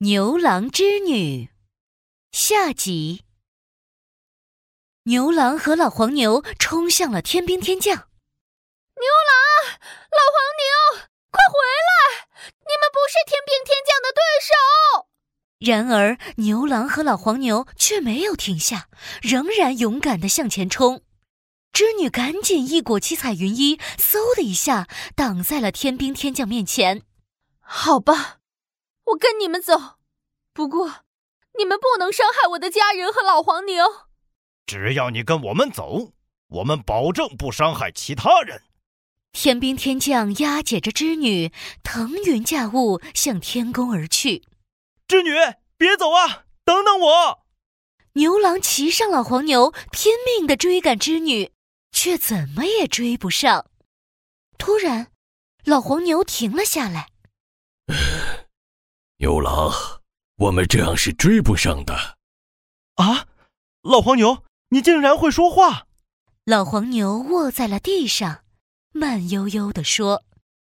牛郎织女下集。牛郎和老黄牛冲向了天兵天将。牛郎、老黄牛，快回来！你们不是天兵天将的对手。然而，牛郎和老黄牛却没有停下，仍然勇敢的向前冲。织女赶紧一裹七彩云衣，嗖的一下挡在了天兵天将面前。好吧。我跟你们走，不过你们不能伤害我的家人和老黄牛。只要你跟我们走，我们保证不伤害其他人。天兵天将押解着织女，腾云驾雾向天宫而去。织女，别走啊！等等我！牛郎骑上老黄牛，拼命的追赶织女，却怎么也追不上。突然，老黄牛停了下来。牛郎，我们这样是追不上的。啊，老黄牛，你竟然会说话！老黄牛卧在了地上，慢悠悠地说：“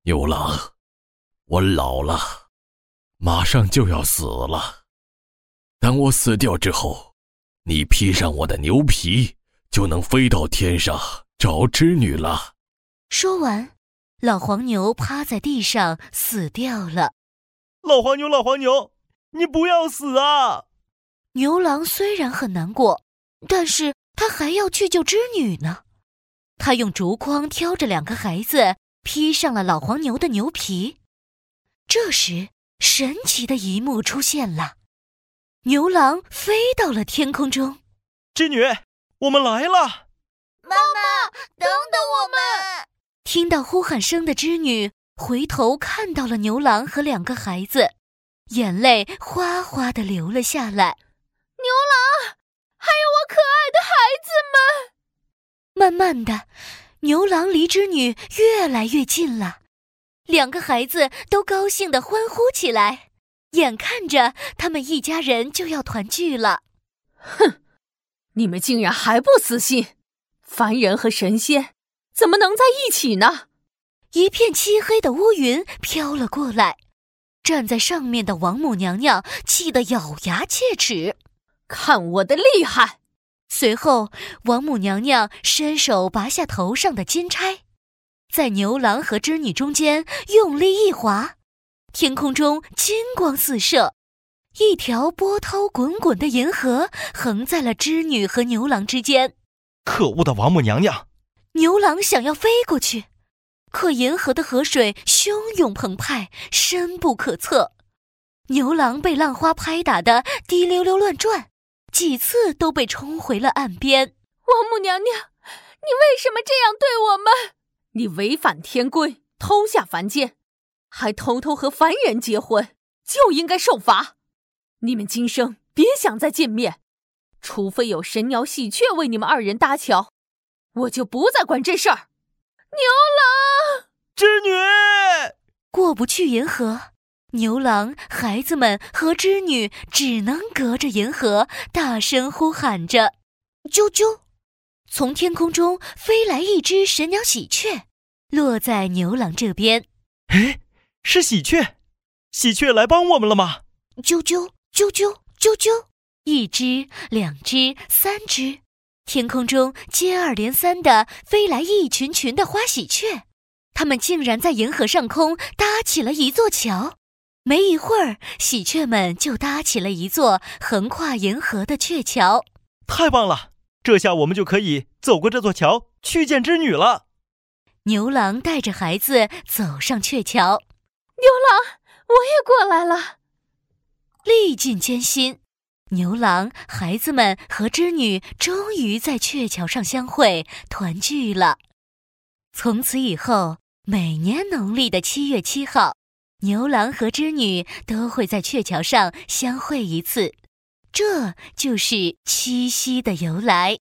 牛郎，我老了，马上就要死了。等我死掉之后，你披上我的牛皮，就能飞到天上找织女了。”说完，老黄牛趴在地上死掉了。老黄牛，老黄牛，你不要死啊！牛郎虽然很难过，但是他还要去救织女呢。他用竹筐挑着两个孩子，披上了老黄牛的牛皮。这时，神奇的一幕出现了：牛郎飞到了天空中。织女，我们来了！妈妈，等等我们！听到呼喊声的织女。回头看到了牛郎和两个孩子，眼泪哗哗的流了下来。牛郎，还有我可爱的孩子们。慢慢的，牛郎离织女越来越近了，两个孩子都高兴的欢呼起来，眼看着他们一家人就要团聚了。哼，你们竟然还不死心！凡人和神仙怎么能在一起呢？一片漆黑的乌云飘了过来，站在上面的王母娘娘气得咬牙切齿：“看我的厉害！”随后，王母娘娘伸手拔下头上的金钗，在牛郎和织女中间用力一划，天空中金光四射，一条波涛滚滚的银河横在了织女和牛郎之间。可恶的王母娘娘！牛郎想要飞过去。可银河的河水汹涌澎湃，深不可测。牛郎被浪花拍打得滴溜溜乱转，几次都被冲回了岸边。王母娘娘，你为什么这样对我们？你违反天规，偷下凡间，还偷偷和凡人结婚，就应该受罚。你们今生别想再见面，除非有神鸟喜鹊为你们二人搭桥，我就不再管这事儿。牛郎，织女过不去银河，牛郎、孩子们和织女只能隔着银河大声呼喊着：“啾啾！”从天空中飞来一只神鸟喜鹊，落在牛郎这边。哎，是喜鹊！喜鹊来帮我们了吗？啾啾啾啾啾啾！一只，两只，三只。天空中接二连三的飞来一群群的花喜鹊，它们竟然在银河上空搭起了一座桥。没一会儿，喜鹊们就搭起了一座横跨银河的鹊桥。太棒了！这下我们就可以走过这座桥去见织女了。牛郎带着孩子走上鹊桥。牛郎，我也过来了。历尽艰辛。牛郎、孩子们和织女终于在鹊桥上相会，团聚了。从此以后，每年农历的七月七号，牛郎和织女都会在鹊桥上相会一次，这就是七夕的由来。